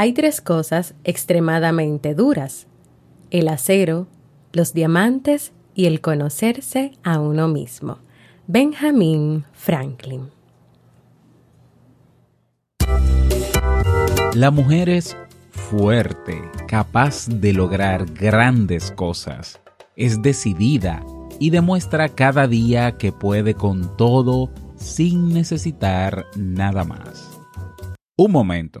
Hay tres cosas extremadamente duras. El acero, los diamantes y el conocerse a uno mismo. Benjamin Franklin. La mujer es fuerte, capaz de lograr grandes cosas. Es decidida y demuestra cada día que puede con todo sin necesitar nada más. Un momento.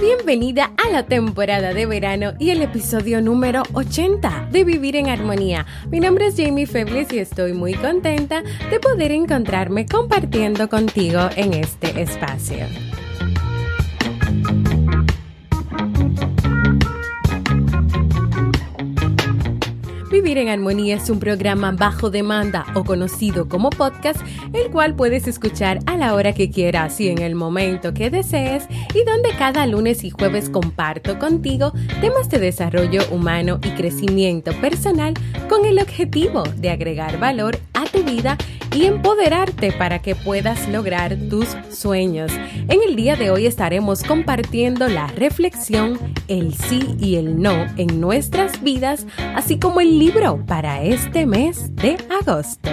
Bienvenida a la temporada de verano y el episodio número 80 de Vivir en Armonía. Mi nombre es Jamie Febles y estoy muy contenta de poder encontrarme compartiendo contigo en este espacio. En Armonía es un programa bajo demanda o conocido como podcast, el cual puedes escuchar a la hora que quieras y en el momento que desees y donde cada lunes y jueves comparto contigo temas de desarrollo humano y crecimiento personal con el objetivo de agregar valor a tu vida y empoderarte para que puedas lograr tus sueños. En el día de hoy estaremos compartiendo la reflexión, el sí y el no en nuestras vidas, así como el libro para este mes de agosto.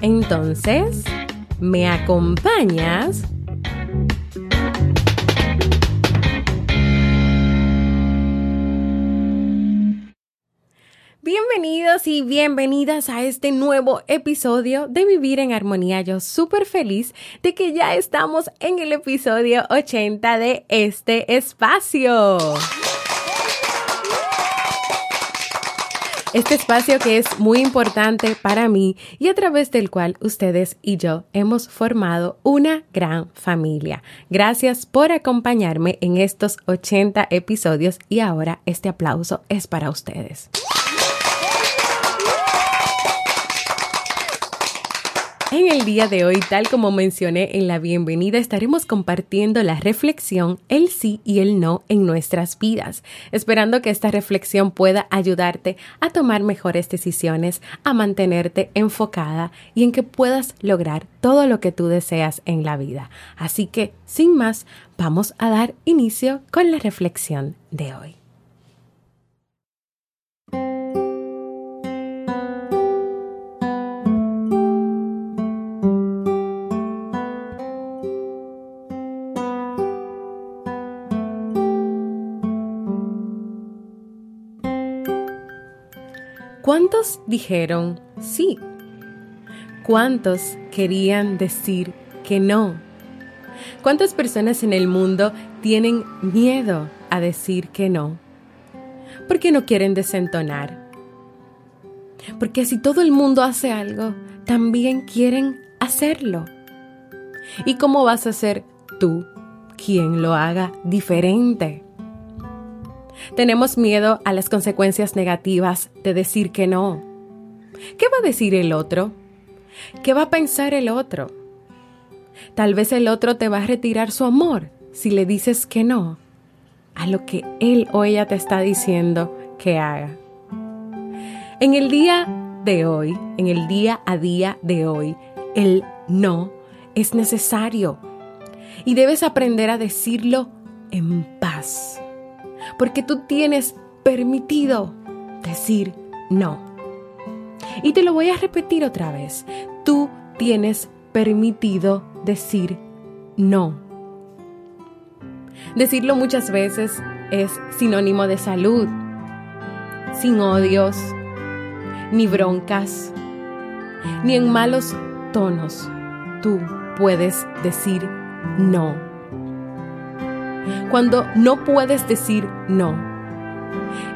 Entonces, ¿me acompañas? Bienvenidos y bienvenidas a este nuevo episodio de Vivir en Armonía. Yo súper feliz de que ya estamos en el episodio 80 de este espacio. Este espacio que es muy importante para mí y a través del cual ustedes y yo hemos formado una gran familia. Gracias por acompañarme en estos 80 episodios y ahora este aplauso es para ustedes. En el día de hoy, tal como mencioné en la bienvenida, estaremos compartiendo la reflexión, el sí y el no en nuestras vidas, esperando que esta reflexión pueda ayudarte a tomar mejores decisiones, a mantenerte enfocada y en que puedas lograr todo lo que tú deseas en la vida. Así que, sin más, vamos a dar inicio con la reflexión de hoy. ¿Cuántos dijeron sí? ¿Cuántos querían decir que no? ¿Cuántas personas en el mundo tienen miedo a decir que no? Porque no quieren desentonar. Porque si todo el mundo hace algo, también quieren hacerlo. ¿Y cómo vas a ser tú quien lo haga diferente? Tenemos miedo a las consecuencias negativas de decir que no. ¿Qué va a decir el otro? ¿Qué va a pensar el otro? Tal vez el otro te va a retirar su amor si le dices que no a lo que él o ella te está diciendo que haga. En el día de hoy, en el día a día de hoy, el no es necesario y debes aprender a decirlo en paz porque tú tienes permitido decir no. Y te lo voy a repetir otra vez. Tú tienes permitido decir no. Decirlo muchas veces es sinónimo de salud, sin odios, ni broncas, ni en malos tonos. Tú puedes decir no. Cuando no puedes decir no,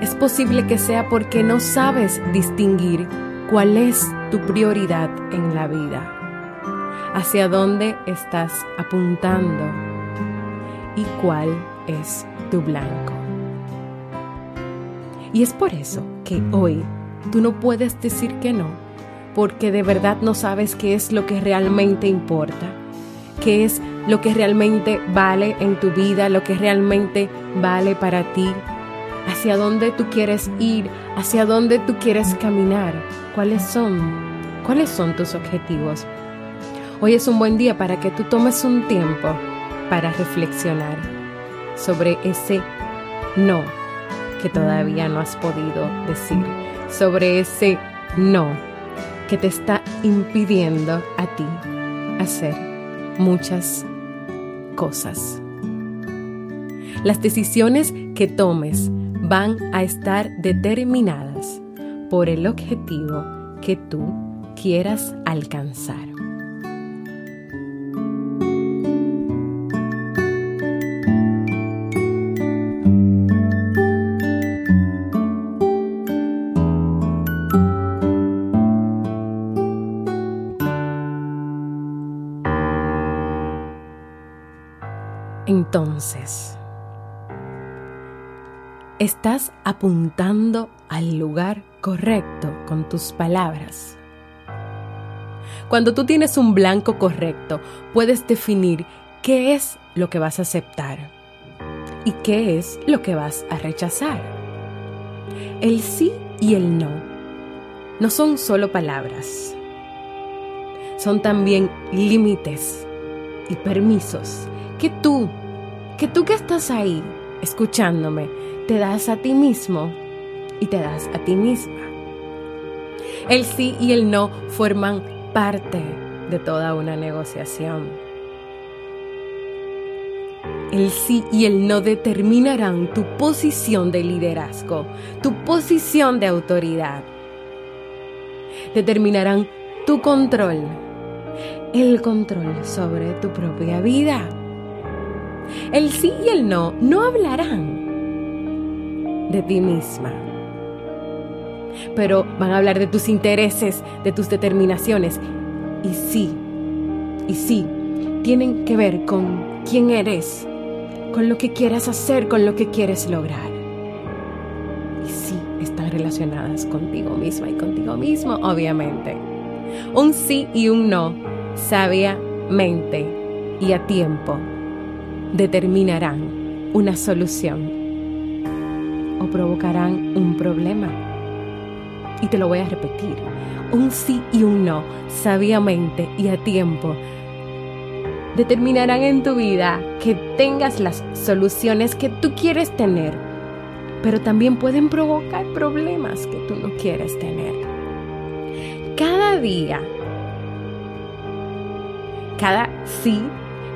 es posible que sea porque no sabes distinguir cuál es tu prioridad en la vida, hacia dónde estás apuntando y cuál es tu blanco. Y es por eso que hoy tú no puedes decir que no, porque de verdad no sabes qué es lo que realmente importa, qué es lo que realmente vale en tu vida, lo que realmente vale para ti, hacia dónde tú quieres ir, hacia dónde tú quieres caminar, cuáles son, cuáles son tus objetivos. Hoy es un buen día para que tú tomes un tiempo para reflexionar sobre ese no que todavía no has podido decir, sobre ese no que te está impidiendo a ti hacer muchas cosas. Las decisiones que tomes van a estar determinadas por el objetivo que tú quieras alcanzar. Entonces, estás apuntando al lugar correcto con tus palabras. Cuando tú tienes un blanco correcto, puedes definir qué es lo que vas a aceptar y qué es lo que vas a rechazar. El sí y el no no son solo palabras, son también límites y permisos que tú, que tú que estás ahí escuchándome, te das a ti mismo y te das a ti misma. El sí y el no forman parte de toda una negociación. El sí y el no determinarán tu posición de liderazgo, tu posición de autoridad. Determinarán tu control, el control sobre tu propia vida. El sí y el no no hablarán de ti misma, pero van a hablar de tus intereses, de tus determinaciones. Y sí, y sí, tienen que ver con quién eres, con lo que quieras hacer, con lo que quieres lograr. Y sí, están relacionadas contigo misma y contigo mismo, obviamente. Un sí y un no, sabiamente y a tiempo determinarán una solución o provocarán un problema. Y te lo voy a repetir. Un sí y un no, sabiamente y a tiempo, determinarán en tu vida que tengas las soluciones que tú quieres tener, pero también pueden provocar problemas que tú no quieres tener. Cada día, cada sí,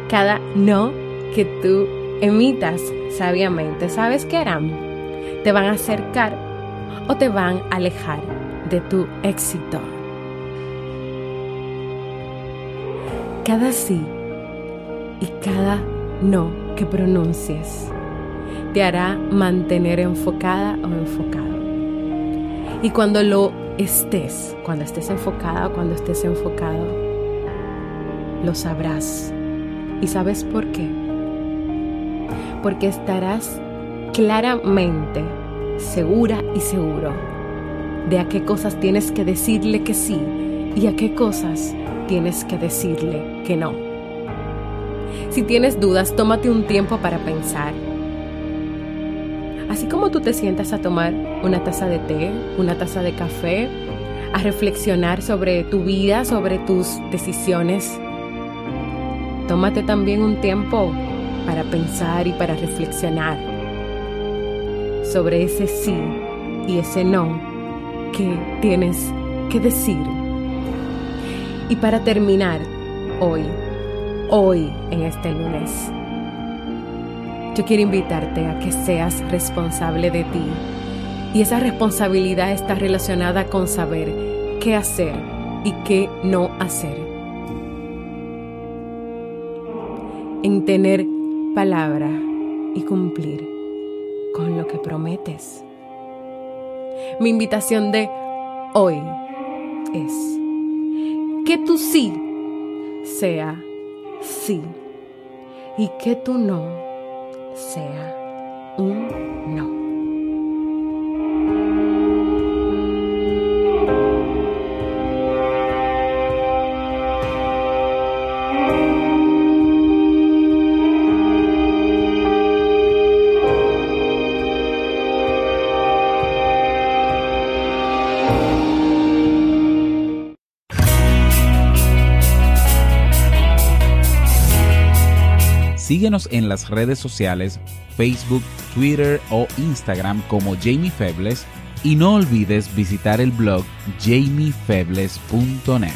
cada no, que tú emitas sabiamente, ¿sabes qué harán? Te van a acercar o te van a alejar de tu éxito. Cada sí y cada no que pronuncies te hará mantener enfocada o enfocado. Y cuando lo estés, cuando estés enfocada o cuando estés enfocado, lo sabrás. ¿Y sabes por qué? Porque estarás claramente segura y seguro de a qué cosas tienes que decirle que sí y a qué cosas tienes que decirle que no. Si tienes dudas, tómate un tiempo para pensar. Así como tú te sientas a tomar una taza de té, una taza de café, a reflexionar sobre tu vida, sobre tus decisiones, tómate también un tiempo para pensar y para reflexionar sobre ese sí y ese no que tienes que decir. Y para terminar, hoy, hoy en este lunes. Yo quiero invitarte a que seas responsable de ti y esa responsabilidad está relacionada con saber qué hacer y qué no hacer. En tener palabra y cumplir con lo que prometes. Mi invitación de hoy es que tu sí sea sí y que tu no sea un Síguenos en las redes sociales Facebook, Twitter o Instagram como Jamie Febles y no olvides visitar el blog jamiefebles.net.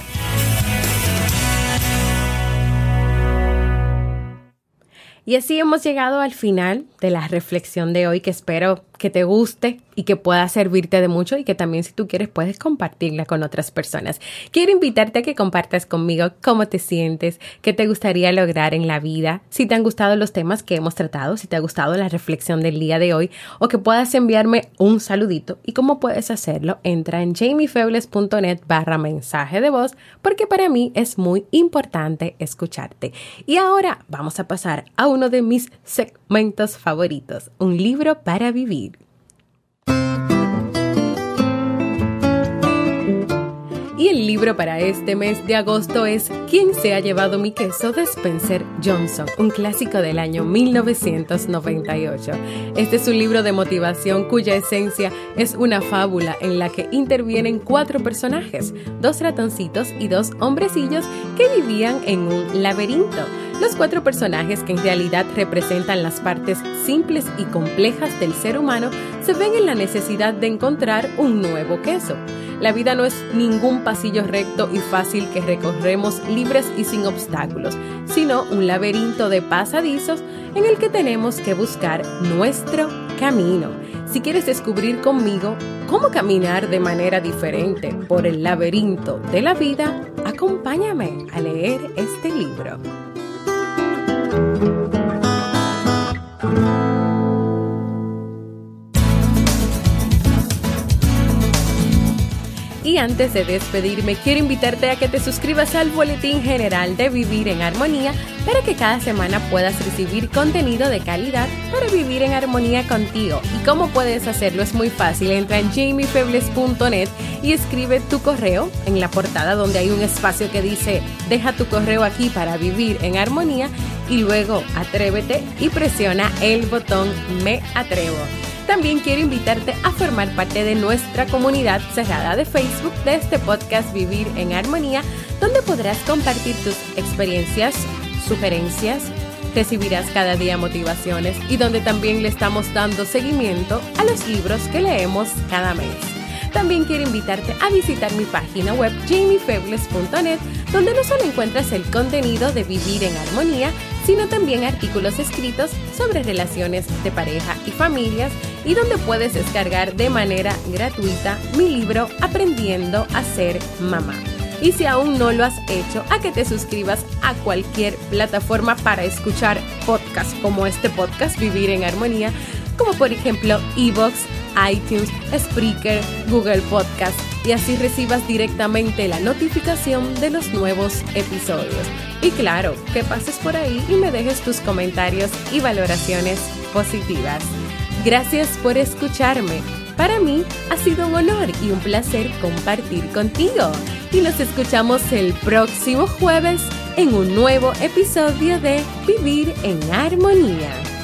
Y así hemos llegado al final de la reflexión de hoy que espero que te guste y que pueda servirte de mucho y que también si tú quieres puedes compartirla con otras personas. Quiero invitarte a que compartas conmigo cómo te sientes, qué te gustaría lograr en la vida, si te han gustado los temas que hemos tratado, si te ha gustado la reflexión del día de hoy o que puedas enviarme un saludito y cómo puedes hacerlo. Entra en jamiefebles.net barra mensaje de voz porque para mí es muy importante escucharte. Y ahora vamos a pasar a uno de mis segmentos favoritos, un libro para vivir. El libro para este mes de agosto es ¿Quién se ha llevado mi queso? de Spencer Johnson, un clásico del año 1998. Este es un libro de motivación cuya esencia es una fábula en la que intervienen cuatro personajes, dos ratoncitos y dos hombrecillos que vivían en un laberinto. Los cuatro personajes que en realidad representan las partes simples y complejas del ser humano se ven en la necesidad de encontrar un nuevo queso. La vida no es ningún pasillo recto y fácil que recorremos libres y sin obstáculos, sino un laberinto de pasadizos en el que tenemos que buscar nuestro camino. Si quieres descubrir conmigo cómo caminar de manera diferente por el laberinto de la vida, acompáñame a leer este libro. Y antes de despedirme, quiero invitarte a que te suscribas al Boletín General de Vivir en Armonía para que cada semana puedas recibir contenido de calidad para vivir en armonía contigo. ¿Y cómo puedes hacerlo? Es muy fácil. Entra en jamiefebles.net y escribe tu correo en la portada donde hay un espacio que dice deja tu correo aquí para vivir en armonía y luego atrévete y presiona el botón me atrevo. También quiero invitarte a formar parte de nuestra comunidad cerrada de Facebook de este podcast Vivir en Armonía, donde podrás compartir tus experiencias, sugerencias, recibirás cada día motivaciones y donde también le estamos dando seguimiento a los libros que leemos cada mes. También quiero invitarte a visitar mi página web jamiefebles.net, donde no solo encuentras el contenido de Vivir en Armonía, sino también artículos escritos sobre relaciones de pareja y familias y donde puedes descargar de manera gratuita mi libro Aprendiendo a ser mamá. Y si aún no lo has hecho, a que te suscribas a cualquier plataforma para escuchar podcasts como este podcast Vivir en Armonía, como por ejemplo Evox, iTunes, Spreaker, Google Podcast y así recibas directamente la notificación de los nuevos episodios. Y claro, que pases por ahí y me dejes tus comentarios y valoraciones positivas. Gracias por escucharme. Para mí ha sido un honor y un placer compartir contigo. Y nos escuchamos el próximo jueves en un nuevo episodio de Vivir en Armonía.